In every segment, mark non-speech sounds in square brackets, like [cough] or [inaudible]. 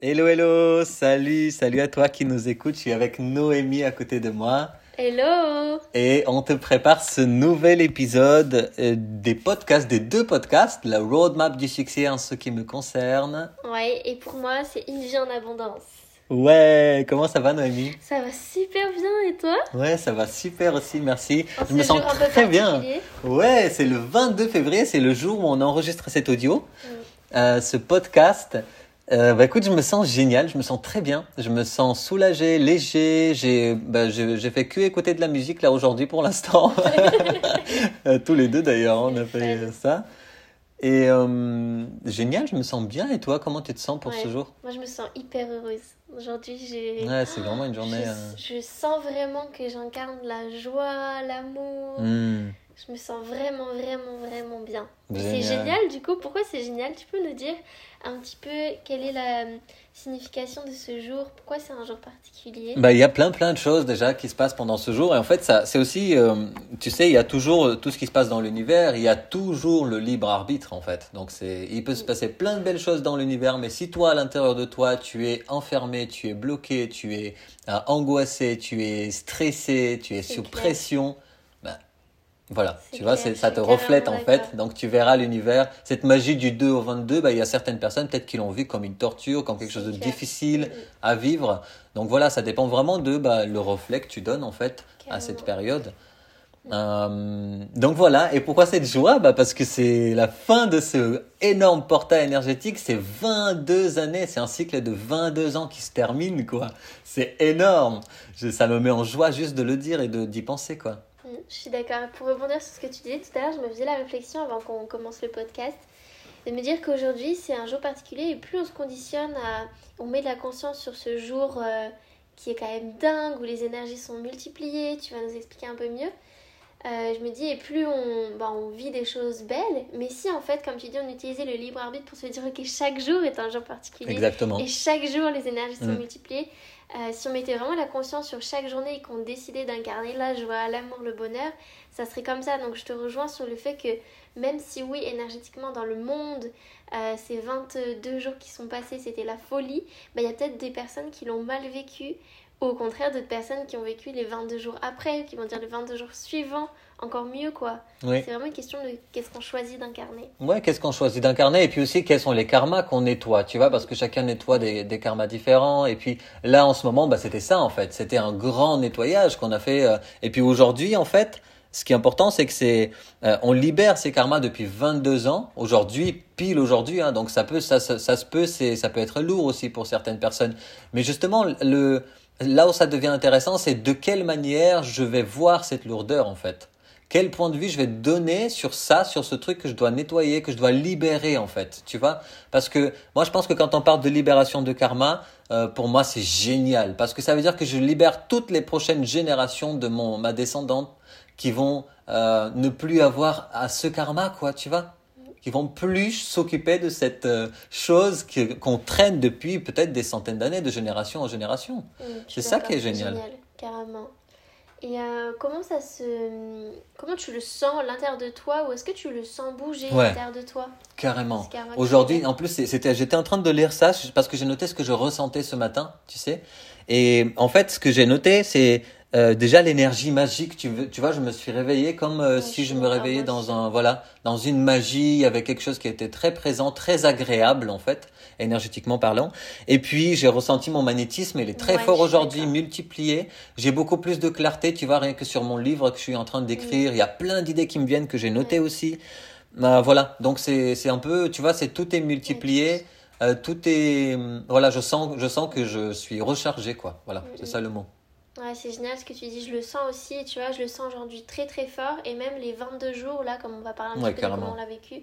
Hello, hello, salut, salut à toi qui nous écoute. Je suis avec Noémie à côté de moi. Hello Et on te prépare ce nouvel épisode euh, des podcasts, des deux podcasts, la roadmap du succès en ce qui me concerne. Ouais, et pour moi, c'est une vie en abondance. Ouais, comment ça va Noémie? Ça va super bien, et toi? Ouais, ça va super aussi, merci. En Je me sens très bien. Ouais, c'est le 22 février, c'est le jour où on enregistre cet audio, Mm. euh, ce podcast. Euh, bah écoute, je me sens génial, je me sens très bien, je me sens soulagé, léger. J'ai bah, j'ai fait que écouter de la musique là aujourd'hui pour l'instant. [laughs] Euh, Tous les deux d'ailleurs, on a fait ça. Et euh, génial, je me sens bien. Et toi, comment tu te sens pour Ouais. ce jour? Moi, je me sens hyper heureuse. Aujourd'hui, j'ai... Ouais, c'est vraiment une journée. je, euh, je sens vraiment que j'incarne la joie, l'amour. hmm, Je me sens vraiment, vraiment, vraiment bien. C'est Génial. du coup. Pourquoi c'est génial? Tu peux nous dire un petit peu quelle est la euh, signification de ce jour? Pourquoi c'est un jour particulier? Bah, il y a plein plein de choses déjà qui se passent pendant ce jour et en fait ça c'est aussi euh, tu sais il y a toujours euh, tout ce qui se passe dans l'univers il y a toujours le libre arbitre en fait donc c'est il peut se passer plein de belles choses dans l'univers mais si toi à l'intérieur de toi tu es enfermé tu es bloqué tu es euh, angoissé tu es stressé tu es sous clair. pression voilà, tu vois, clair, ça te reflète en fait. Donc tu verras l'univers. Cette magie du 2 au 22, bah, il y a certaines personnes peut-être qui l'ont vu comme une torture, comme quelque chose de clair. difficile à vivre. Donc voilà, ça dépend vraiment de bah, le reflet que tu donnes en fait à cette période. Euh, donc voilà, et pourquoi cette joie? Bah Parce que c'est la fin de ce énorme portail énergétique, c'est 22 années, c'est un cycle de 22 ans qui se termine, quoi. C'est énorme. Je- ça me met en joie juste de le dire et de, d'y penser, quoi. Mm, Je suis d'accord. Pour rebondir sur ce que tu disais tout à l'heure, je me faisais la réflexion avant qu'on commence le podcast de me dire qu'aujourd'hui c'est un jour particulier et plus on se conditionne. On met de la conscience sur ce jour euh, qui est quand même dingue où les énergies sont multipliées, tu vas nous expliquer un peu mieux. Euh, je me dis, et plus on, bah, on vit des choses belles, mais si en fait, comme tu dis, on utilisait le libre arbitre pour se dire, ok, chaque jour est un jour particulier. Exactement. Et chaque jour, les énergies sont Mm. multipliées. Euh, si on mettait vraiment la conscience sur chaque journée et qu'on décidait d'incarner la joie, l'amour, le bonheur, ça serait comme ça. Donc je te rejoins sur le fait que même si oui, énergétiquement dans le monde, euh, ces 22 jours qui sont passés, c'était la folie, bah, il y a peut-être des personnes qui l'ont mal vécu. Ou au contraire, d'autres personnes qui ont vécu les 22 jours après, qui vont dire les 22 jours suivants, encore mieux quoi. Oui. C'est vraiment une question de qu'est-ce qu'on choisit d'incarner. Ouais, qu'est-ce qu'on choisit d'incarner et puis aussi quels sont les karmas qu'on nettoie, tu vois, parce que chacun nettoie des, des karmas différents et puis là en ce moment, bah, c'était ça en fait, c'était un grand nettoyage qu'on a fait euh, et puis aujourd'hui en fait, ce qui est important c'est que c'est euh, on libère ces karmas depuis 22 ans, aujourd'hui pile aujourd'hui hein, donc ça peut ça, ça, ça se peut c'est ça peut être lourd aussi pour certaines personnes. Mais justement le là où ça devient intéressant, c'est de quelle manière je vais voir cette lourdeur en fait. Quel point de vue je vais donner sur ça, sur ce truc que je dois nettoyer, que je dois libérer en fait, tu vois? Parce que moi je pense que quand on parle de libération de karma, euh, pour moi c'est génial. Parce que ça veut dire que je libère toutes les prochaines générations de mon ma descendante qui vont euh, ne plus avoir à ce karma quoi, tu vois? Qui vont plus s'occuper de cette euh, chose qu'on traîne depuis peut-être des centaines d'années, de génération en génération. Mm, C'est ça qui est c'est génial. carrément. Et euh, comment ça se. Comment tu le sens à l'intérieur de toi ou est-ce que tu le sens bouger Ouais. à l'intérieur de toi? Carrément. Aujourd'hui, en plus, c'était, j'étais en train de lire ça parce que j'ai noté ce que je ressentais ce matin, tu sais. Et en fait, ce que j'ai noté, c'est euh, déjà l'énergie magique. Tu, veux, tu vois, je me suis réveillé comme euh, si je me réveillais dans un, voilà, dans une magie, avec quelque chose qui était très présent, très agréable en fait, énergétiquement parlant. Et puis, j'ai ressenti mon magnétisme, il est très Ouais, fort aujourd'hui, multiplié. J'ai beaucoup plus de clarté, tu vois, rien que sur mon livre que je suis en train d'écrire. Il y a plein d'idées qui me viennent que j'ai notées aussi. Euh, voilà, donc c'est c'est un peu, tu vois, c'est tout est multiplié, euh, tout est, voilà, je sens, je sens que je suis rechargé, quoi. Voilà, c'est ça le mot. Ouais, c'est génial ce que tu dis, je le sens aussi, tu vois, je le sens aujourd'hui très très fort, et même les 22 jours, là, comme on va parler un Ouais, petit peu de comment on l'a vécu,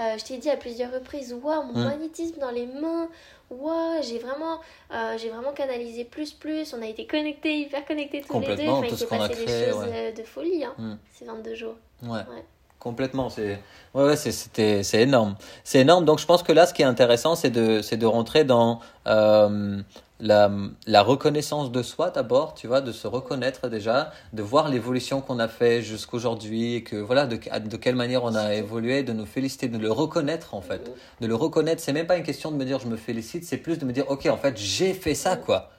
euh, je t'ai dit à plusieurs reprises, waouh, mon Mm. magnétisme dans les mains, waouh, j'ai vraiment, euh, j'ai vraiment canalisé plus plus, on a été connectés, hyper connectés tous les deux, Complètement, enfin, tout il s'est passé créé, des choses ouais. euh, de folie, hein, Mm. ces 22 jours. Ouais. Ouais. Complètement, c'est ouais, ouais, c'était c'est énorme. C'est énorme. Donc je pense que là ce qui est intéressant c'est de c'est de rentrer dans euh, la, la reconnaissance de soi d'abord, tu vois, de se reconnaître déjà, de voir l'évolution qu'on a fait jusqu'aujourd'hui et que voilà de, de quelle manière on a évolué, de nous féliciter, de le reconnaître en fait. De le reconnaître, c'est même pas une question de me dire je me félicite, c'est plus de me dire OK, en fait, j'ai fait ça quoi.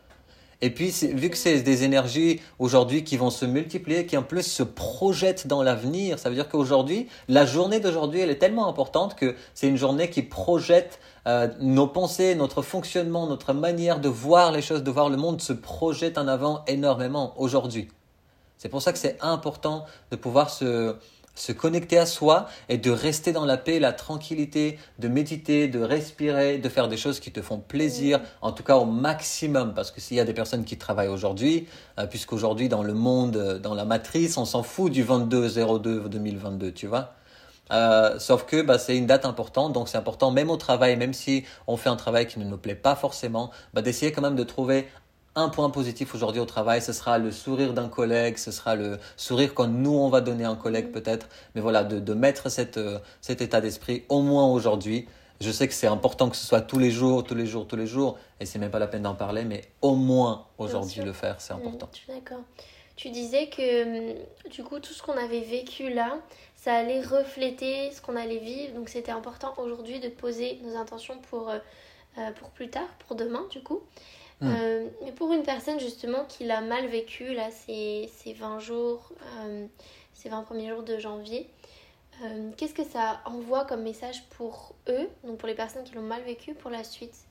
Et puis, vu que c'est des énergies aujourd'hui qui vont se multiplier, qui en plus se projettent dans l'avenir, ça veut dire qu'aujourd'hui, la journée d'aujourd'hui, elle est tellement importante que c'est une journée qui projette euh, nos pensées, notre fonctionnement, notre manière de voir les choses, de voir le monde se projette en avant énormément aujourd'hui. C'est pour ça que c'est important de pouvoir se, se connecter à soi et de rester dans la paix, la tranquillité, de méditer, de respirer, de faire des choses qui te font plaisir, en tout cas au maximum, parce que s'il y a des personnes qui travaillent aujourd'hui, euh, puisqu'aujourd'hui dans le monde, euh, dans la matrice, on s'en fout du 22-02 2022, tu vois. Euh, sauf que bah, c'est une date importante, donc c'est important même au travail, même si on fait un travail qui ne nous plaît pas forcément, bah, d'essayer quand même de trouver un point positif aujourd'hui au travail, ce sera le sourire d'un collègue, ce sera le sourire que nous on va donner à un collègue peut-être, mais voilà, de, de mettre cette, euh, cet état d'esprit au moins aujourd'hui. Je sais que c'est important que ce soit tous les jours, tous les jours, tous les jours, et c'est même pas la peine d'en parler, mais au moins aujourd'hui le faire, c'est important. je suis d'accord. Tu disais que hum, du coup tout ce qu'on avait vécu là, ça allait refléter ce qu'on allait vivre, donc c'était important aujourd'hui de poser nos intentions pour, euh, euh, pour plus tard, pour demain du coup. Hmm. Euh, mais pour une personne justement qui l'a mal vécu, là, ces, ces 20 jours, euh, ces 20 premiers jours de janvier, euh, qu'est-ce que ça envoie comme message pour eux, donc pour les personnes qui l'ont mal vécu, pour la suite?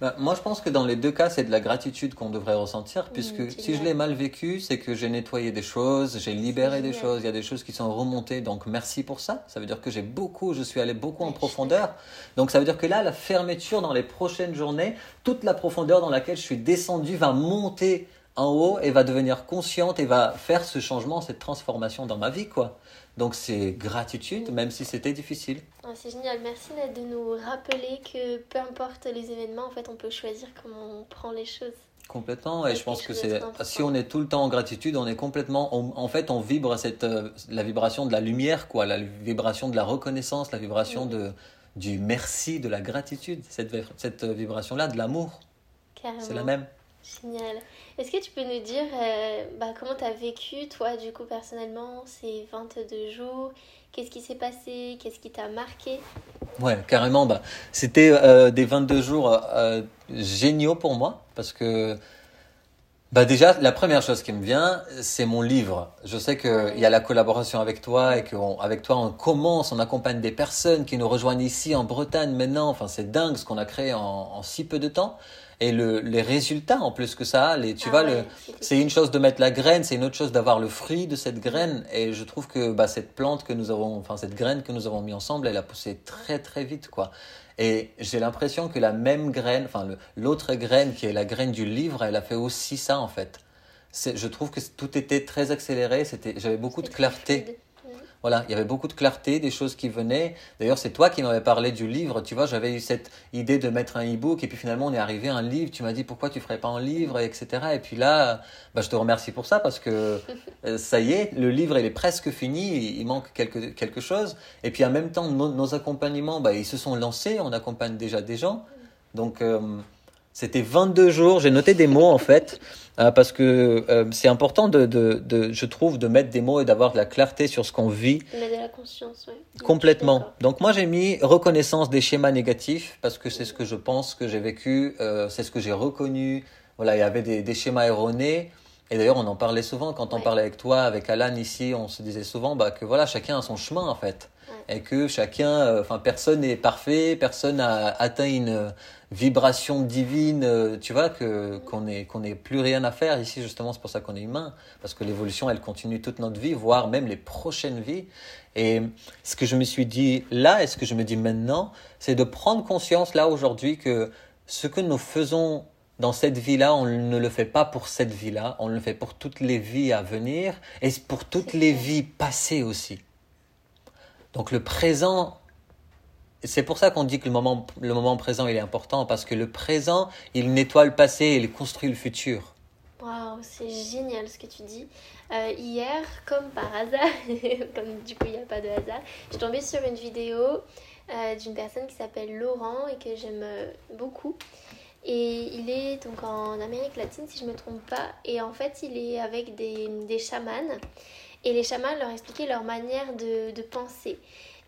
Bah, moi, je pense que dans les deux cas, c'est de la gratitude qu'on devrait ressentir, mmh, puisque si je l'ai mal vécu, c'est que j'ai nettoyé des choses, j'ai libéré des choses, il y a des choses qui sont remontées, donc merci pour ça. Ça veut dire que j'ai beaucoup, je suis allé beaucoup en profondeur. Donc ça veut dire que là, la fermeture dans les prochaines journées, toute la profondeur dans laquelle je suis descendu va monter en haut et va devenir consciente et va faire ce changement, cette transformation dans ma vie, quoi. Donc c'est gratitude, même si c'était difficile. Ah, c'est génial, merci de nous rappeler que peu importe les événements, en fait, on peut choisir comment on prend les choses. Complètement, et je pense que c'est si on est tout le temps en gratitude, on est complètement, en fait, on vibre cette euh, la vibration de la lumière, quoi, la vibration de la reconnaissance, la vibration de du merci, de la gratitude, cette cette vibration là, de l'amour. C'est la même. Génial. Est-ce que tu peux nous dire euh, bah, comment tu as vécu, toi, du coup, personnellement, ces 22 jours? Qu'est-ce qui s'est passé? Qu'est-ce qui t'a marqué? Ouais, carrément. Bah, C'était euh, des 22 jours euh, géniaux pour moi parce que bah déjà, la première chose qui me vient, c'est mon livre. Je sais qu'il y a la collaboration avec toi et qu'avec toi, on commence, on accompagne des personnes qui nous rejoignent ici en Bretagne maintenant. Enfin, c'est dingue ce qu'on a créé en, en si peu de temps et le, les résultats en plus que ça a. Les, tu ah vois, c'est une chose de mettre la graine, c'est une autre chose d'avoir le fruit de cette graine. Et je trouve que bah, cette plante que nous avons, enfin cette graine que nous avons mis ensemble, elle a poussé très très vite, quoi. Et j'ai l'impression que la même graine, enfin l'autre graine qui est la graine du livre, elle a fait aussi ça en fait. Je trouve que tout était très accéléré, c'était, j'avais beaucoup de clarté. Voilà, il y avait beaucoup de clarté, des choses qui venaient. D'ailleurs, c'est toi qui m'avais parlé du livre. Tu vois, j'avais eu cette idée de mettre un e-book et puis finalement, on est arrivé à un livre. Tu m'as dit pourquoi tu ferais pas un livre, etc. Et puis là, bah, je te remercie pour ça parce que euh, ça y est, le livre, il est presque fini. Il manque quelque, quelque chose. Et puis en même temps, nos, accompagnements, bah, ils se sont lancés. On accompagne déjà des gens. Donc, euh, c'était 22 jours. J'ai noté des mots en fait euh, parce que euh, c'est important de, de, de, je trouve, de mettre des mots et d'avoir de la clarté sur ce qu'on vit. De la conscience, oui. Complètement. Donc moi j'ai mis reconnaissance des schémas négatifs parce que c'est ce que je pense que j'ai vécu, euh, c'est ce que j'ai reconnu. Voilà, il y avait des, des schémas erronés. Et d'ailleurs, on en parlait souvent quand on parlait avec toi, avec Alan ici, on se disait souvent bah, que voilà, chacun a son chemin en fait. Et que chacun, enfin, personne n'est parfait, personne n'a atteint une, vibration divine, euh, tu vois, que qu'on n'ait qu'on plus rien à faire ici justement. C'est pour ça qu'on est humain, parce que l'évolution, elle continue toute notre vie, voire même les prochaines vies. Et ce que je me suis dit là, et ce que je me dis maintenant, c'est de prendre conscience là aujourd'hui que ce que nous faisons dans cette vie-là, on ne le fait pas pour cette vie-là, on le fait pour toutes les vies à venir et pour toutes les vies passées aussi. Donc le présent c'est pour ça qu'on dit que le moment, le moment présent il est important parce que le présent il nettoie le passé et il construit le futur. Waouh, c'est génial ce que tu dis. Euh, hier, comme par hasard, [laughs] comme du coup il n'y a pas de hasard, je suis tombée sur une vidéo euh, d'une personne qui s'appelle Laurent et que j'aime euh, beaucoup. Et il est donc en Amérique latine, si je ne me trompe pas. Et en fait, il est avec des, des chamans. Et les chamans leur expliquaient leur manière de, penser.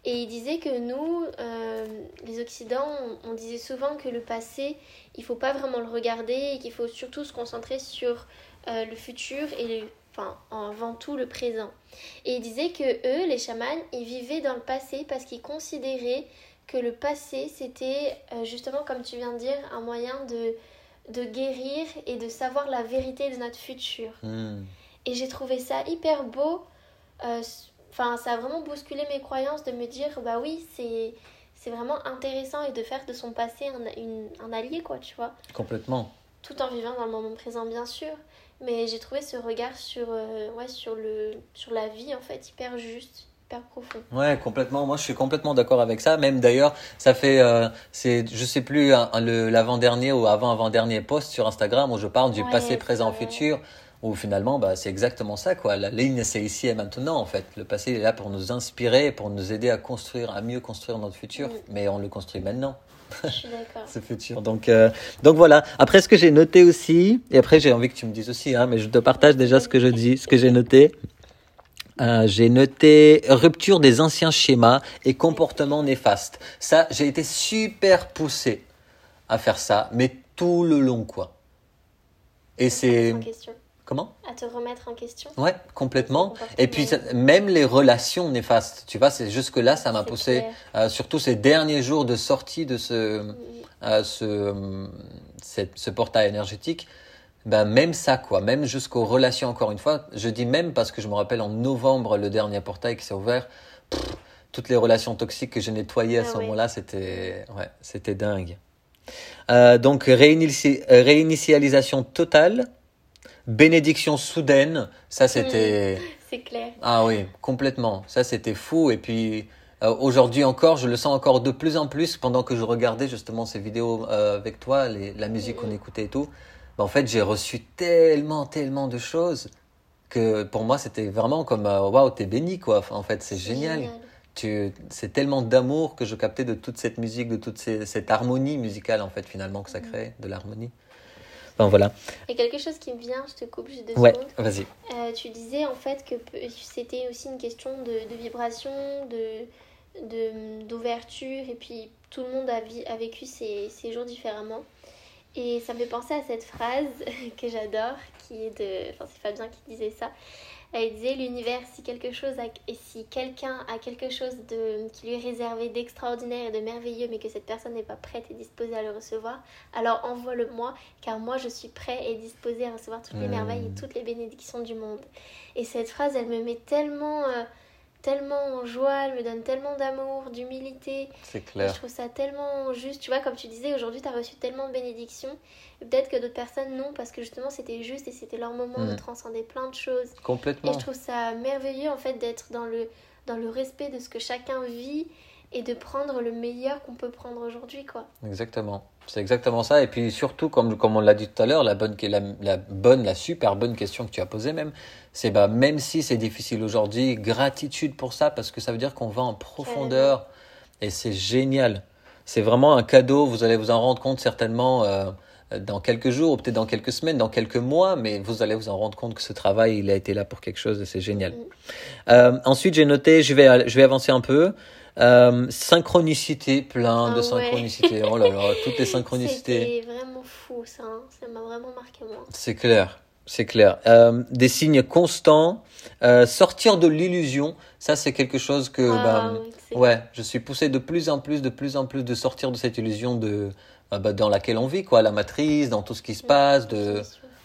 Et il disait que nous, euh, les Occidents, on, disait souvent que le passé, il faut pas vraiment le regarder et qu'il faut surtout se concentrer sur euh, le futur et enfin, avant tout le présent. Et il disait que eux, les chamans, ils vivaient dans le passé parce qu'ils considéraient que le passé, c'était euh, justement, comme tu viens de dire, un moyen de, de guérir et de savoir la vérité de notre futur. Hmm. Et j'ai trouvé ça hyper beau. Enfin, ça a vraiment bousculé mes croyances de me dire, bah oui, c'est c'est vraiment intéressant et de faire de son passé un, un allié, quoi, tu vois. Complètement. Tout en vivant dans le moment présent, bien sûr. Mais j'ai trouvé ce regard sur, euh, ouais, sur, le, sur la vie, en fait, hyper juste. Hyper profond. Ouais, complètement. Moi, je suis complètement d'accord avec ça. Même d'ailleurs, ça fait, euh, c'est, je sais plus, l'avant-dernier ou avant-avant-dernier post sur Instagram où je parle du passé, présent, futur où finalement bah, c'est exactement ça quoi. La ligne c'est ici et maintenant en fait. Le passé est là pour nous inspirer pour nous aider à construire à mieux construire notre futur. Mm. mais on le construit maintenant. Je suis d'accord. [laughs] Ce futur. Donc euh, donc voilà. Après ce que j'ai noté aussi et après j'ai envie que tu me dises aussi hein, mais je te partage déjà ce que je dis ce que j'ai noté euh, j'ai noté rupture des anciens schémas et comportements néfastes. Ça, j'ai été super poussé à faire ça, mais tout le long, quoi. Et c'est. Comment? À te remettre en question. Ouais, complètement. Et puis même les relations néfastes, tu vois, c'est jusque là, ça m'a poussé. Euh, surtout ces derniers jours de sortie de ce, euh, ce, ce portail énergétique. Ben même ça quoi, même jusqu'aux relations encore une fois. Je dis même parce que je me rappelle en novembre le dernier portail qui s'est ouvert. toutes les relations toxiques que j'ai nettoyées à ah ce moment-là, c'était ouais, c'était dingue. Euh, donc réinitialisation totale bénédiction soudaine, ça c'était. c'est clair. Ah oui, complètement. Ça c'était fou. Et puis euh, aujourd'hui encore, je le sens encore de plus en plus pendant que je regardais justement ces vidéos euh, avec toi, les, la musique qu'on écoutait et tout. En fait, j'ai reçu tellement, tellement de choses que pour moi c'était vraiment comme euh, waouh, t'es béni quoi. en fait, c'est génial. Tu, c'est tellement d'amour que je captais de toute cette musique, de toute cette harmonie musicale en fait finalement que ça crée, de l'harmonie voilà. Et quelque chose qui me vient, je te coupe juste deux ouais, secondes. vas-y. Euh, tu disais en fait que c'était aussi une question de, de vibration, de, d'ouverture, et puis tout le monde a, a vécu ses, ses, jours différemment. Et ça me fait penser à cette phrase [laughs] que j'adore, qui est de. Enfin, c'est Fabien qui disait ça. Elle disait l'univers, si quelque chose et si quelqu'un a quelque chose de, qui lui est réservé d'extraordinaire et de merveilleux, mais que cette personne n'est pas prête et disposée à le recevoir, alors envoie-le-moi, car moi je suis prêt et disposé à recevoir toutes les merveilles et toutes les bénédictions du monde. Et cette phrase, elle me met tellement. Euh, tellement en joie, elle me donne tellement d'amour, d'humilité. C'est clair. je trouve ça tellement juste. Tu vois, comme tu disais, aujourd'hui, tu as reçu tellement de bénédictions. Peut-être que d'autres personnes, non, parce que justement, c'était juste et c'était leur moment de mm. transcender plein de choses. Complètement. Et je trouve ça merveilleux, en fait, d'être dans le, dans le respect de ce que chacun vit et de prendre le meilleur qu'on peut prendre aujourd'hui, quoi. Exactement. C'est exactement ça. Et puis surtout, comme, comme on l'a dit tout à l'heure, la bonne, la, la, bonne, la super bonne question que tu as posée même, c'est bah, même si c'est difficile aujourd'hui, gratitude pour ça, parce que ça veut dire qu'on va en profondeur. Et c'est génial. C'est vraiment un cadeau. Vous allez vous en rendre compte certainement euh, dans quelques jours, ou peut-être dans quelques semaines, dans quelques mois, mais vous allez vous en rendre compte que ce travail, il a été là pour quelque chose et c'est génial. Euh, ensuite, j'ai noté, je vais, je vais avancer un peu. Euh, synchronicité, plein de ah synchronicité. Oh là là, toutes les [laughs] synchronicités. C'était vraiment fou ça, hein. ça m'a vraiment marqué moi. C'est clair, c'est clair. Euh, des signes constants, euh, sortir de l'illusion, ça c'est quelque chose que, ah bah, ouais, je suis poussé de plus en plus, de plus en plus de sortir de cette illusion de, bah, bah dans laquelle on vit, quoi, la matrice, dans tout ce qui se passe, de,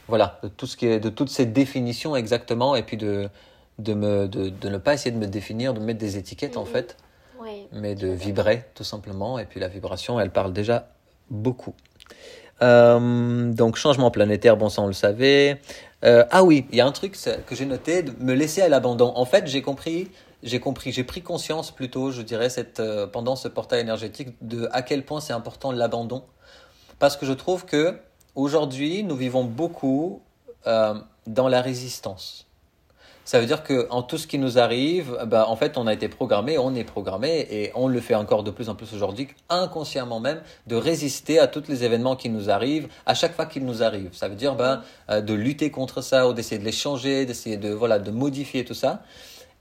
voilà, de tout ce qui est, de toutes ces définitions exactement, et puis de, de me, de, de ne pas essayer de me définir, de mettre des étiquettes en fait mais de vibrer tout simplement. Et puis la vibration, elle parle déjà beaucoup. Euh, donc changement planétaire, bon ça on le savait. Euh, ah oui, il y a un truc que j'ai noté, me laisser à l'abandon. En fait, j'ai compris, j'ai compris, j'ai pris conscience plutôt, je dirais, cette, euh, pendant ce portail énergétique, de à quel point c'est important l'abandon. Parce que je trouve que aujourd'hui, nous vivons beaucoup dans la résistance. Ça veut dire que en tout ce qui nous arrive, bah, en fait, on a été programmé, on est programmé, et on le fait encore de plus en plus aujourd'hui, inconsciemment même, de résister à tous les événements qui nous arrivent, à chaque fois qu'ils nous arrivent. Ça veut dire bah, euh, de lutter contre ça, ou d'essayer de les changer, d'essayer de voilà, de modifier tout ça.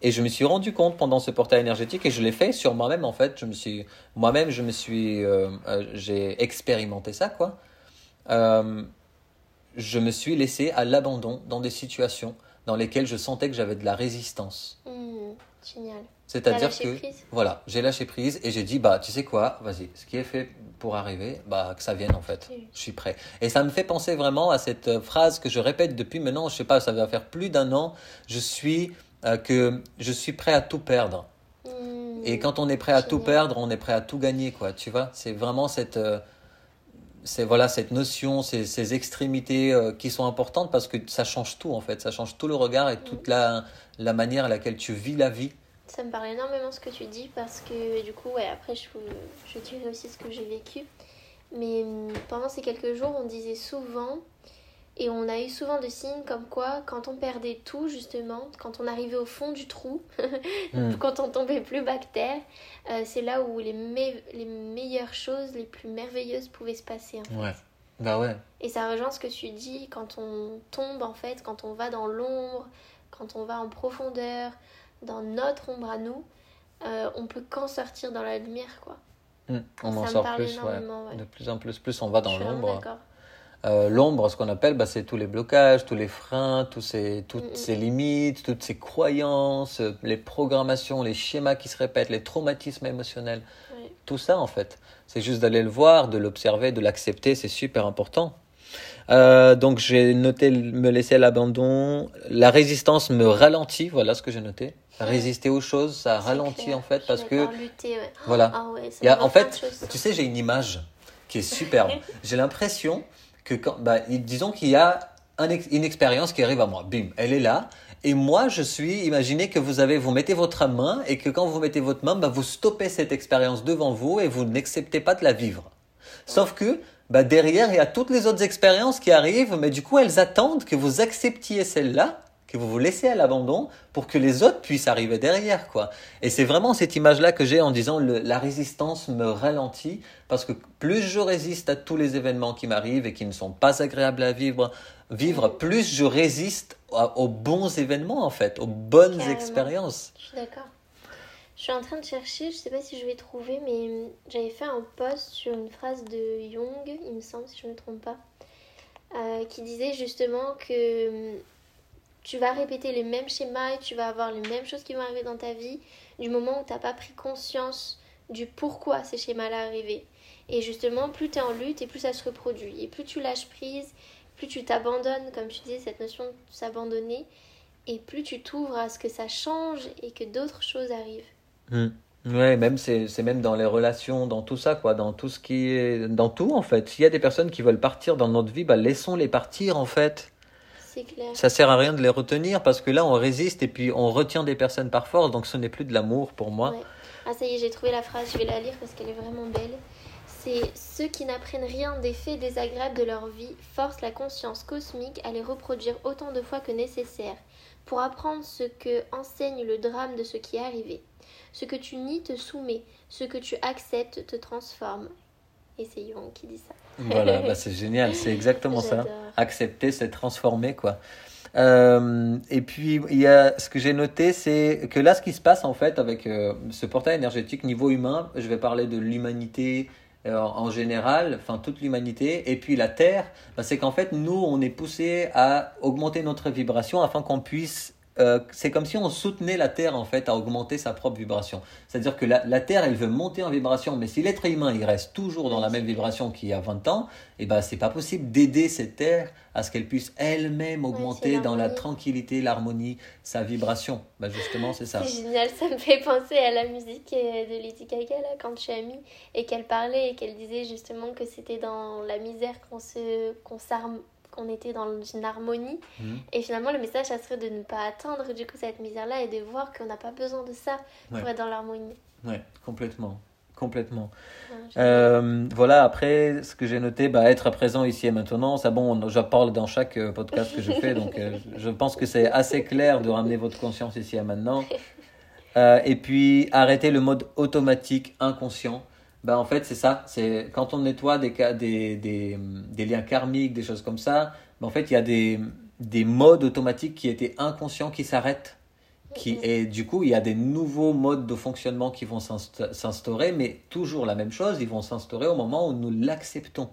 Et je me suis rendu compte pendant ce portail énergétique, et je l'ai fait sur moi-même en fait. Je me suis, moi-même, je me suis, euh, euh, j'ai expérimenté ça quoi. je me suis laissé à l'abandon dans des situations dans lesquels je sentais que j'avais de la résistance. Mmh, génial. C'est-à-dire que voilà, j'ai lâché prise et j'ai dit bah tu sais quoi, vas-y, ce qui est fait pour arriver, bah que ça vienne en fait. Je suis prêt. Et ça me fait penser vraiment à cette euh, phrase que je répète depuis maintenant, je sais pas, ça va faire plus d'un an, je suis euh, que je suis prêt à tout perdre. Mmh, et quand on est prêt à tout perdre, on est prêt à tout gagner quoi, tu vois C'est vraiment cette euh, c'est voilà cette notion, ces, extrémités euh, qui sont importantes parce que ça change tout en fait, ça change tout le regard et toute la, la manière à laquelle tu vis la vie. Ça me parle énormément ce que tu dis parce que du coup, ouais, après je, je dirais aussi ce que j'ai vécu. Mais hum, pendant ces quelques jours, on disait souvent et on a eu souvent de signes comme quoi, quand on perdait tout, justement, quand on arrivait au fond du trou, [laughs] hmm. quand on tombait plus bactère, euh, c'est là où les, les meilleures choses, les plus merveilleuses pouvaient se passer. En ouais. Bah ouais. Et ça rejoint ce que tu dis, quand on tombe, en fait, quand on va dans l'ombre, quand on va en profondeur, dans notre ombre à nous, euh, on peut qu'en sortir dans la lumière, quoi. Hmm. On en sort plus, ouais. De plus en plus, plus on va dans l'ombre. Euh, L'ombre, ce qu'on appelle, bah, c'est tous les blocages, tous les freins, tous ces, toutes ces limites, toutes ces croyances, les programmations, les schémas qui se répètent, les traumatismes émotionnels. Tout ça, en fait. C'est juste d'aller le voir, de l'observer, de l'accepter, c'est super important. Euh, donc j'ai noté me laisser à l'abandon. La résistance me ralentit, voilà ce que j'ai noté. Résister aux choses, ça ralentit en fait parce que lutter, voilà. Ah Il y a, en fait, tu sais, j'ai une image qui est superbe. [laughs] j'ai l'impression que quand, bah, disons qu'il y a une expérience qui arrive à moi, bim, elle est là, et moi je suis, imaginez que vous avez, vous mettez votre main et que quand vous mettez votre main, bah, vous stoppez cette expérience devant vous et vous n'acceptez pas de la vivre. Sauf que bah, derrière, il y a toutes les autres expériences qui arrivent, mais du coup, elles attendent que vous acceptiez celle-là que vous vous laissez à l'abandon pour que les autres puissent arriver derrière, quoi. Et c'est vraiment cette image-là que j'ai en disant la résistance me ralentit parce que plus je résiste à tous les événements qui m'arrivent et qui ne sont pas agréables à vivre, vivre, plus je résiste aux bons événements, en fait, aux bonnes expériences. Je suis d'accord. Je suis en train de chercher, je sais pas si je vais trouver, mais j'avais fait un post sur une phrase de Jung, il me semble, si je ne me trompe pas, euh, qui disait justement que tu vas répéter les mêmes schémas et tu vas avoir les mêmes choses qui vont arriver dans ta vie du moment où tu n'as pas pris conscience du pourquoi ces schémas-là arrivaient. Et justement, plus tu es en lutte et plus ça se reproduit. Et plus tu lâches prise, plus tu t'abandonnes, comme tu disais, cette notion de s'abandonner, et plus tu t'ouvres à ce que ça change et que d'autres choses arrivent. Hmm. Ouais, même c'est même dans les relations, dans tout ça, quoi, dans tout ce qui est, dans tout en fait. S'il y a des personnes qui veulent partir dans notre vie, bah laissons-les partir en fait. Clair. Ça sert à rien de les retenir parce que là on résiste et puis on retient des personnes par force, donc ce n'est plus de l'amour pour moi. Ah ça y est, j'ai trouvé la phrase, je vais la lire parce qu'elle est vraiment belle. C'est ceux qui n'apprennent rien des faits désagréables de leur vie forcent la conscience cosmique à les reproduire autant de fois que nécessaire pour apprendre ce que enseigne le drame de ce qui est arrivé. Ce que tu nies te soumet, ce que tu acceptes te transforme. Et c'est Jung qui dit ça. Voilà, bah c'est [laughs] génial, c'est exactement ça. Accepter, c'est transformer, quoi. Euh, et puis, il y a ce que j'ai noté, c'est que là, ce qui se passe en fait avec euh, ce portail énergétique niveau humain, je vais parler de l'humanité euh, en général, enfin toute l'humanité, et puis la Terre, bah, c'est qu'en fait, nous, on est poussé à augmenter notre vibration afin qu'on puisse euh, c'est comme si on soutenait la Terre en fait à augmenter sa propre vibration. C'est-à-dire que la, Terre, elle veut monter en vibration, mais si l'être humain il reste toujours dans la même vibration qu'il y a 20 ans, et eh ben c'est pas possible d'aider cette Terre à ce qu'elle puisse elle-même augmenter dans la tranquillité, l'harmonie, sa vibration. Bah justement, c'est ça. C'est génial, ça me fait penser à la musique euh, de Lady Gaga là, quand je suis amie et qu'elle parlait et qu'elle disait justement que c'était dans la misère qu'on se qu'on s'arme qu'on était dans une harmonie. Mhm. Et finalement, le message, ça serait de ne pas attendre du coup cette misère-là et de voir qu'on n'a pas besoin de ça pour être dans l'harmonie. Ouais, complètement. complètement. Ouais, Euh, voilà, après, ce que j'ai noté, bah, être présent ici et maintenant, ça bon, on- je parle dans chaque euh, podcast que je fais, donc euh, [laughs] je pense que c'est assez clair de ramener votre conscience ici et maintenant. [laughs] Euh, et puis, arrêter le mode automatique, inconscient. Bah, en fait, c'est ça, c'est quand on nettoie des, des, des, des liens karmiques, des choses comme ça, bah, en fait, il y a des, des modes automatiques qui étaient inconscients qui s'arrêtent. Qui, et du coup, il y a des nouveaux modes de fonctionnement qui vont s'insta- s'instaurer, mais toujours la même chose, ils vont s'instaurer au moment où nous l'acceptons.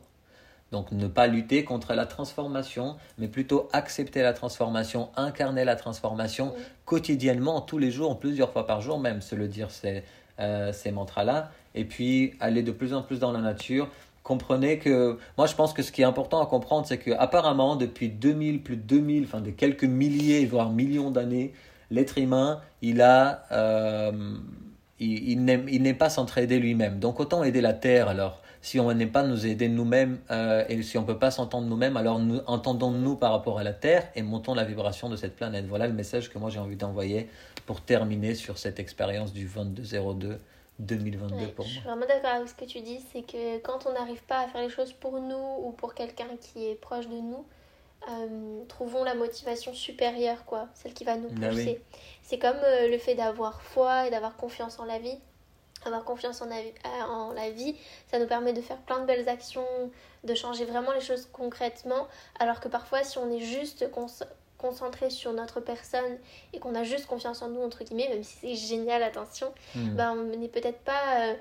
Donc ne pas lutter contre la transformation, mais plutôt accepter la transformation, incarner la transformation Oui. quotidiennement, tous les jours, plusieurs fois par jour même, se le dire ces, euh, ces mantras-là, et puis aller de plus en plus dans la nature. Comprenez que, moi je pense que ce qui est important à comprendre, c'est que apparemment depuis 2000, plus de 2000, enfin de quelques milliers, voire millions d'années, l'être humain, il a, euh, il, il n'est pas s'entraider lui-même. Donc autant aider la Terre alors. Si on n'aime pas nous aider nous-mêmes euh, et si on ne peut pas s'entendre nous-mêmes, alors nous, entendons-nous par rapport à la Terre et montons la vibration de cette planète. Voilà le message que moi j'ai envie d'envoyer pour terminer sur cette expérience du 22-02 2022 Ouais, pour je suis moi. vraiment d'accord avec ce que tu dis, c'est que quand on n'arrive pas à faire les choses pour nous ou pour quelqu'un qui est proche de nous, euh, trouvons la motivation supérieure, quoi, celle qui va nous Ah oui. pousser. C'est comme euh, le fait d'avoir foi et d'avoir confiance en la vie. Avoir confiance en la, vie, euh, en la vie, ça nous permet de faire plein de belles actions, de changer vraiment les choses concrètement, alors que parfois si on est juste concentré sur notre personne et qu'on a juste confiance en nous, entre guillemets, même si c'est génial, attention, Hmm. bah, on n'est peut-être pas euh,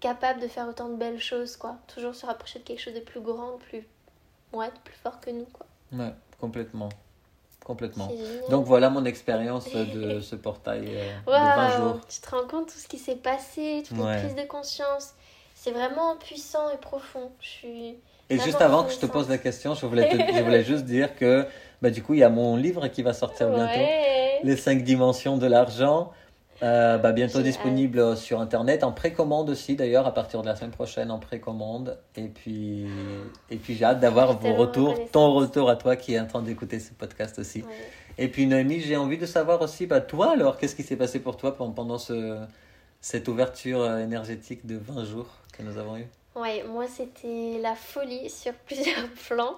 capable de faire autant de belles choses, quoi. Toujours se rapprocher de quelque chose de plus grand, de plus, ouais, de plus fort que nous, quoi. Ouais, complètement. Complètement. Donc voilà mon expérience [laughs] de ce portail euh, de 20 Waouh, jours. tu te rends compte tout ce qui s'est passé, toute Ouais. prise de conscience. C'est vraiment puissant et profond. Je suis. Et juste avant que je te pose la question, je voulais, te- je voulais [laughs] juste dire que bah, du coup, il y a mon livre qui va sortir bientôt. Ouais. Les cinq dimensions de l'argent. Euh, bah, bientôt disponible sur Internet, en précommande aussi d'ailleurs, à partir de la semaine prochaine en précommande. Et puis, et puis j'ai hâte d'avoir vos retours, ton retour à toi qui est en train d'écouter ce podcast aussi. Ouais. Et puis Noémie, j'ai envie de savoir aussi, bah, toi alors, qu'est-ce qui s'est passé pour toi pendant, pendant ce, cette ouverture euh, énergétique de 20 jours que nous avons eue? Ouais, moi c'était la folie sur plusieurs plans.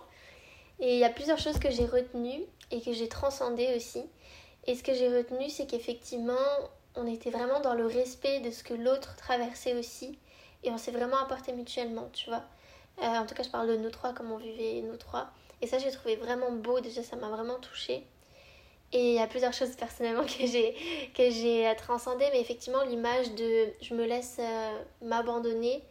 Et il y a plusieurs choses que j'ai retenues et que j'ai transcendées aussi. Et ce que j'ai retenu, c'est qu'effectivement, on était vraiment dans le respect de ce que l'autre traversait aussi. Et on s'est vraiment apporté mutuellement, tu vois. Euh, en tout cas, je parle de nous trois, comme on vivait nous trois. Et ça, j'ai trouvé vraiment beau. Déjà, ça m'a vraiment touchée. Et il y a plusieurs choses personnellement [laughs] que j'ai que j'ai transcendées, mais effectivement l'image de je me laisse euh, m'abandonner,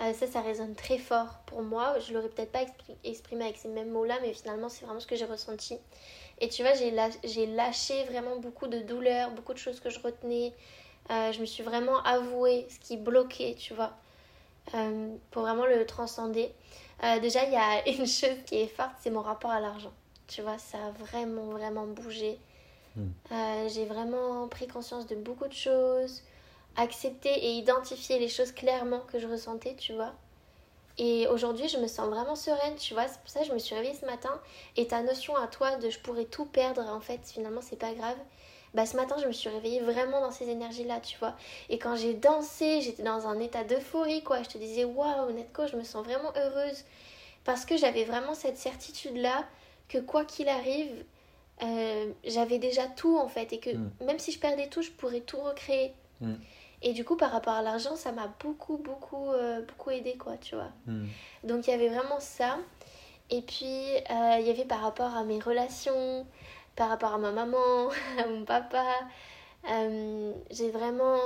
euh, ça ça résonne très fort pour moi. Je l'aurais peut-être pas expri- exprimé avec ces mêmes mots-là, mais finalement c'est vraiment ce que j'ai ressenti. Et tu vois, j'ai lâ- j'ai lâché vraiment beaucoup de douleurs, beaucoup de choses que je retenais. Euh, je me suis vraiment avoué ce qui bloquait, tu vois, euh, pour vraiment le transcender. Déjà, il y a [laughs] une chose qui est forte, c'est mon rapport à l'argent. Tu vois, ça a vraiment, vraiment bougé. Mm. Euh, j'ai vraiment pris conscience de beaucoup de choses, accepté et identifié les choses clairement que je ressentais, tu vois. Et aujourd'hui, je me sens vraiment sereine, tu vois. C'est pour ça que je me suis réveillée ce matin. Et ta notion à toi de je pourrais tout perdre, en fait, finalement, c'est pas grave. Bah, ce matin, je me suis réveillée vraiment dans ces énergies-là, tu vois. Et quand j'ai dansé, j'étais dans un état d'euphorie, quoi. Je te disais, waouh, Netco, je me sens vraiment heureuse. Parce que j'avais vraiment cette certitude-là que quoi qu'il arrive, euh, j'avais déjà tout, en fait. Et que Mm. même si je perdais tout, je pourrais tout recréer. Mm. Et du coup, par rapport à l'argent, ça m'a beaucoup, beaucoup, euh, beaucoup aidé, quoi, tu vois. Hmm. Donc il y avait vraiment ça. Et puis euh, il y avait par rapport à mes relations, par rapport à ma maman, [laughs] à mon papa. Euh, j'ai vraiment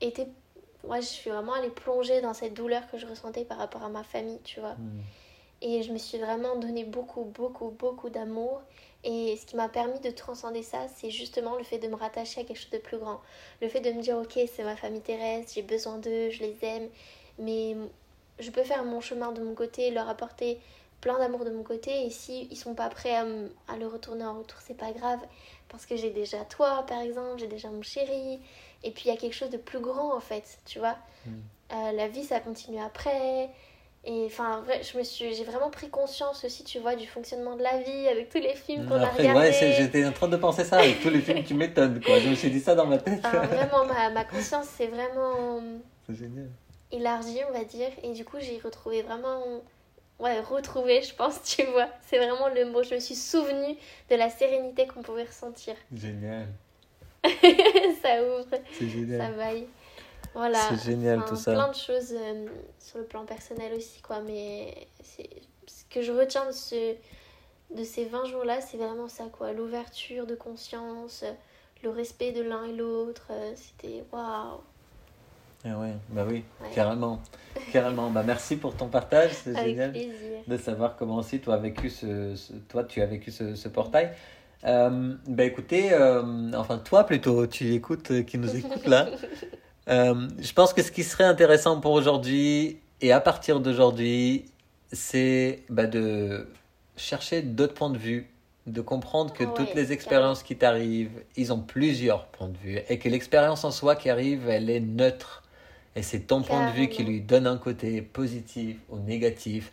été. Moi, je suis vraiment allée plonger dans cette douleur que je ressentais par rapport à ma famille, tu vois. Hmm. Et je me suis vraiment donné beaucoup, beaucoup, beaucoup d'amour. Et ce qui m'a permis de transcender ça, c'est justement le fait de me rattacher à quelque chose de plus grand. Le fait de me dire, ok, c'est ma famille terrestre, j'ai besoin d'eux, je les aime, mais je peux faire mon chemin de mon côté, leur apporter plein d'amour de mon côté. Et si ils sont pas prêts à, le retourner en retour, c'est pas grave. Parce que j'ai déjà toi, par exemple, j'ai déjà mon chéri. Et puis il y a quelque chose de plus grand, en fait, tu vois. Mm. Euh, la vie, ça continue après. Et enfin, vrai, je me suis, j'ai vraiment pris conscience aussi, tu vois, du fonctionnement de la vie avec tous les films qu'on a regardés. ouais, j'étais en train de penser ça avec tous les films qui m'étonnent, quoi. Je me suis dit ça dans ma tête. Vraiment, ma, ma conscience, c'est vraiment. génial. élargi, on va dire. Et du coup, j'ai retrouvé vraiment. Ouais, retrouvé, je pense, tu vois. C'est vraiment le mot. Je me suis souvenue de la sérénité qu'on pouvait ressentir. Génial. [laughs] ça ouvre. C'est génial. Ça vaille. Voilà. C'est génial Enfin, tout ça. Plein de choses euh, sur le plan personnel aussi, quoi. Mais ce que je retiens de, ce, de ces 20 jours-là, c'est vraiment ça, quoi. L'ouverture de conscience, le respect de l'un et l'autre. euh, C'était waouh. Ah ouais, bah oui, Ouais. carrément. Carrément. Bah merci pour ton partage, c'est génial. plaisir. de savoir comment aussi toi, vécu ce, ce- toi tu as vécu ce, ce portail. Euh, bah écoutez, euh, enfin toi plutôt, tu écoutes, qui nous écoute là. [laughs] Euh, je pense que ce qui serait intéressant pour aujourd'hui et à partir d'aujourd'hui, c'est bah, de chercher d'autres points de vue, de comprendre que Ouais, toutes les expériences qui t'arrivent, ils ont plusieurs points de vue et que l'expérience en soi qui arrive, elle est neutre. Et c'est ton point de vue qui lui donne un côté positif ou négatif.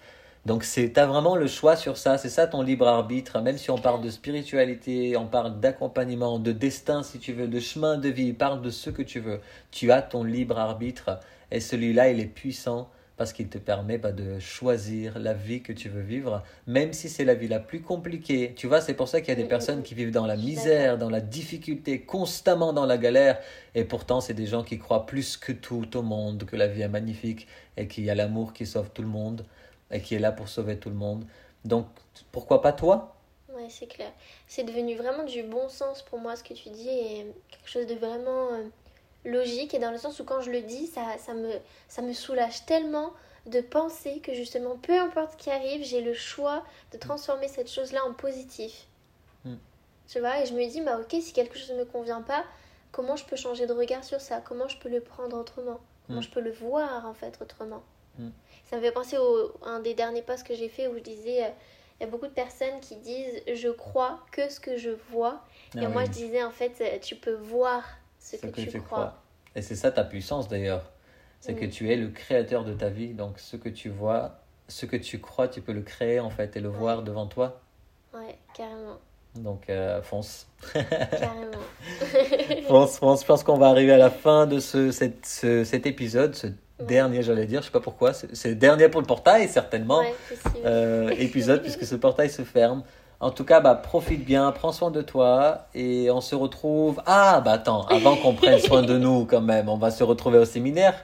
Donc c'est as vraiment le choix sur ça, c'est ça ton libre arbitre, même si on parle de spiritualité, on parle d'accompagnement, de destin si tu veux, de chemin de vie, parle de ce que tu veux. Tu as ton libre arbitre et celui-là il est puissant parce qu'il te permet bah, de choisir la vie que tu veux vivre, même si c'est la vie la plus compliquée. Tu vois, c'est pour ça qu'il y a des personnes qui vivent dans la misère, dans la difficulté, constamment dans la galère, et pourtant c'est des gens qui croient plus que tout au monde, que la vie est magnifique et qu'il y a l'amour qui sauve tout le monde et qui est là pour sauver tout le monde. Donc pourquoi pas toi? Ouais, c'est clair. C'est devenu vraiment du bon sens pour moi ce que tu dis et quelque chose de vraiment euh, logique et dans le sens où quand je le dis, ça, ça, me, ça me soulage tellement de penser que justement, peu importe ce qui arrive, j'ai le choix de transformer cette chose-là en positif. Mm. Tu vois, et je me dis, bah ok, si quelque chose ne me convient pas, comment je peux changer de regard sur ça? Comment je peux le prendre autrement? Comment Mm. je peux le voir en fait autrement? Mm. Ça me fait penser à un des derniers posts que j'ai fait où je disais, euh, il y a beaucoup de personnes qui disent, je crois que ce que je vois. et Ah moi je disais, en fait, euh, tu peux voir ce ce que, tu, crois. Et c'est ça ta puissance d'ailleurs. C'est que Mm. tu es le créateur de ta vie. Donc ce que tu vois, ce que tu crois, tu peux le créer en fait et le voir devant toi. Ouais, carrément. Donc euh, fonce. carrément. [laughs] fonce, fonce. Je pense qu'on va arriver à la fin de ce, cette- ce- cet épisode, ce dernier j'allais dire, je sais pas pourquoi. C'est dernier pour le portail certainement. Ouais, euh, épisode puisque ce portail se ferme. En tout cas, bah, profite bien, prends soin de toi et on se retrouve. Ah, bah attends, avant qu'on prenne soin de nous quand même, on va se retrouver au séminaire.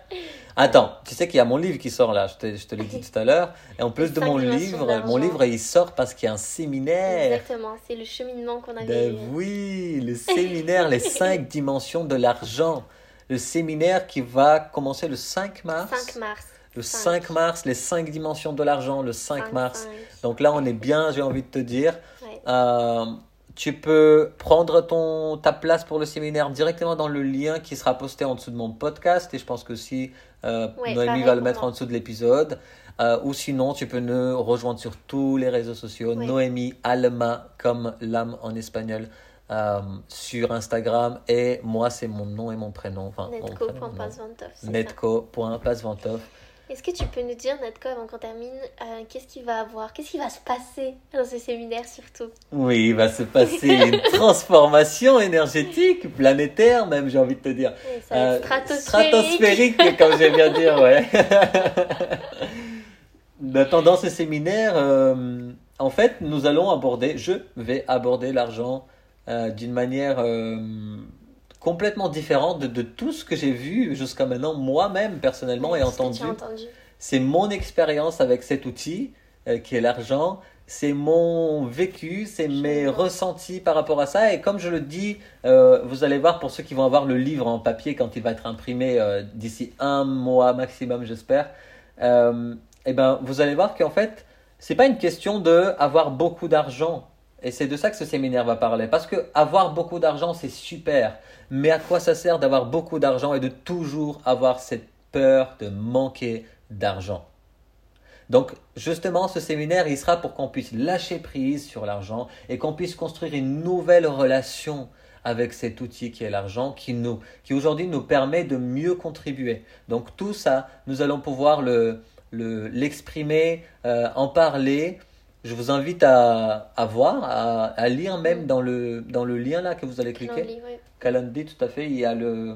Attends, tu sais qu'il y a mon livre qui sort là, je te, je te l'ai dit tout à l'heure. Et en plus de mon livre, mon livre il sort parce qu'il y a un séminaire. Exactement, c'est le cheminement qu'on avait. Ben oui, le séminaire, les cinq [laughs] dimensions de l'argent. Le séminaire qui va commencer le 5 mars. 5 mars. Le Cinq. 5 mars, les cinq dimensions de l'argent, le 5 Cinq, mars. cinq. Donc là, on est bien, j'ai envie de te dire. Ouais. Euh, tu peux prendre ton, ta place pour le séminaire directement dans le lien qui sera posté en dessous de mon podcast. Et je pense que si euh, Ouais, Noémie va le mettre en dessous de l'épisode. Euh, ou sinon, tu peux nous rejoindre sur tous les réseaux sociaux. Ouais. Noémie Alma, comme l'âme en espagnol, euh, sur Instagram. Et moi, c'est mon nom et mon prénom. Enfin. Netco.pasvantov. Est-ce que tu peux nous dire, Netco, avant qu'on termine, euh, qu'est-ce qu'il va avoir Qu'est-ce qui va se passer dans ce séminaire surtout? Oui, il va se passer une [laughs] transformation énergétique, planétaire même, j'ai envie de te dire. Ça Euh, stratosphérique. stratosphérique, comme j'aime bien dire, ouais. [laughs] Ben, Pendant ce séminaire, euh, en fait, nous allons aborder, je vais aborder l'argent euh, d'une manière euh, complètement différente de, de tout ce que j'ai vu jusqu'à maintenant, moi-même, personnellement, et entendu. C'est mon expérience avec cet outil euh, qui est l'argent. C'est mon vécu, c'est mes ressentis par rapport à ça. Et comme je le dis, vous allez voir pour ceux qui vont avoir le livre en papier quand il va être imprimé d'ici un mois maximum, j'espère. Et ben, vous allez voir qu'en fait, c'est pas une question de avoir beaucoup d'argent. Et c'est de ça que ce séminaire va parler. Parce que avoir beaucoup d'argent, c'est super. Mais à quoi ça sert d'avoir beaucoup d'argent et de toujours avoir cette peur de manquer d'argent? Donc justement, ce séminaire, il sera pour qu'on puisse lâcher prise sur l'argent et qu'on puisse construire une nouvelle relation avec cet outil qui est l'argent, qui nous, qui aujourd'hui nous permet de mieux contribuer. Donc tout ça, nous allons pouvoir le, le- l'exprimer, euh, en parler. Je vous invite à, à voir, à, à lire même dans le, dans le lien là que vous allez cliquer. Calendly, ouais. Calendly, tout à fait, il y a le,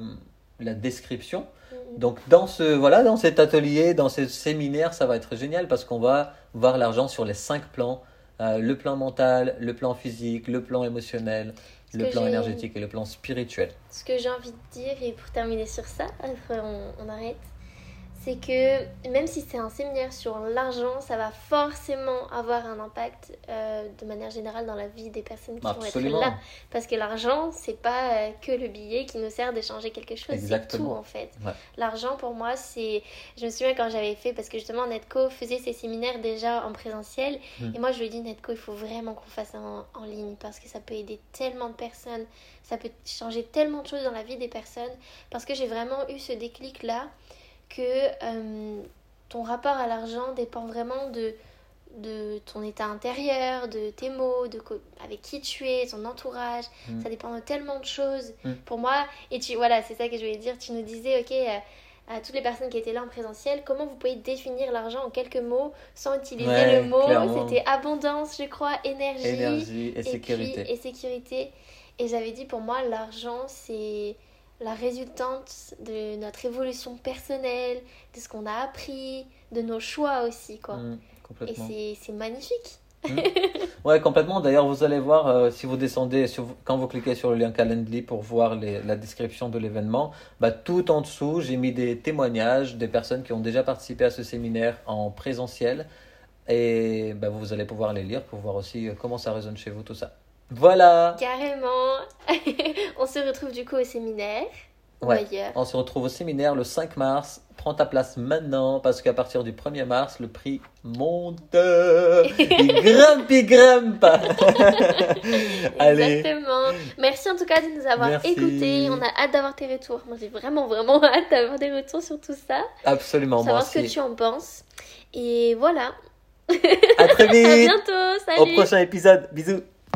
la description. Mhm. Donc dans ce voilà, dans cet atelier, dans ce séminaire, ça va être génial parce qu'on va voir l'argent sur les cinq plans euh, le plan mental, le plan physique, le plan émotionnel, Ce le plan énergétique et le plan spirituel. Ce que j'ai envie de dire, et pour terminer sur ça, après on, on arrête, c'est que même si c'est un séminaire sur l'argent, ça va forcément avoir un impact euh, de manière générale dans la vie des personnes qui Absolument. vont être là. Parce que l'argent, c'est pas euh, que le billet qui nous sert d'échanger quelque chose, c'est tout en fait. Ouais. L'argent pour moi, c'est. Je me souviens quand j'avais fait, parce que justement Netco faisait ses séminaires déjà en présentiel, Mm. et moi je lui ai dit Netco, il faut vraiment qu'on fasse en, en ligne parce que ça peut aider tellement de personnes, ça peut changer tellement de choses dans la vie des personnes, parce que j'ai vraiment eu ce déclic là que euh, ton rapport à l'argent dépend vraiment de de ton état intérieur, de tes mots, de avec qui tu es, ton entourage. Mm. Ça dépend de tellement de choses. Mm. Pour moi, et tu voilà, c'est ça que je voulais dire. Tu nous disais, ok, euh, à toutes les personnes qui étaient là en présentiel, comment vous pouvez définir l'argent en quelques mots sans utiliser Ouais, le mot. C'était abondance, je crois, énergie, Énergie et, et sécurité. puis- et sécurité. Et j'avais dit pour moi, l'argent, c'est la résultante de notre évolution personnelle, de ce qu'on a appris, de nos choix aussi, quoi. Mm, Et c'est c'est magnifique. Ouais, complètement. D'ailleurs, vous allez voir, euh, si vous descendez, sur- quand vous cliquez sur le lien Calendly pour voir les- la description de l'événement, bah, tout en dessous, j'ai mis des témoignages des personnes qui ont déjà participé à ce séminaire en présentiel. Et bah, vous allez pouvoir les lire pour voir aussi euh, comment ça résonne chez vous, tout ça. Voilà! Carrément. [laughs] On se retrouve du coup au séminaire ou Ouais. ailleurs. On se retrouve au séminaire le 5 mars. Prends ta place maintenant parce qu'à partir du 1er mars, le prix monte. [laughs] Il grimpe, il grimpe. [laughs] Allez. Exactement. Merci en tout cas de nous avoir Merci. écoutés. On a hâte d'avoir tes retours. Moi, j'ai vraiment, vraiment hâte d'avoir des retours sur tout ça. Absolument, moi savoir ce que tu en penses. Et voilà. À très À vite. bientôt. Au Salut. prochain épisode. Bisous.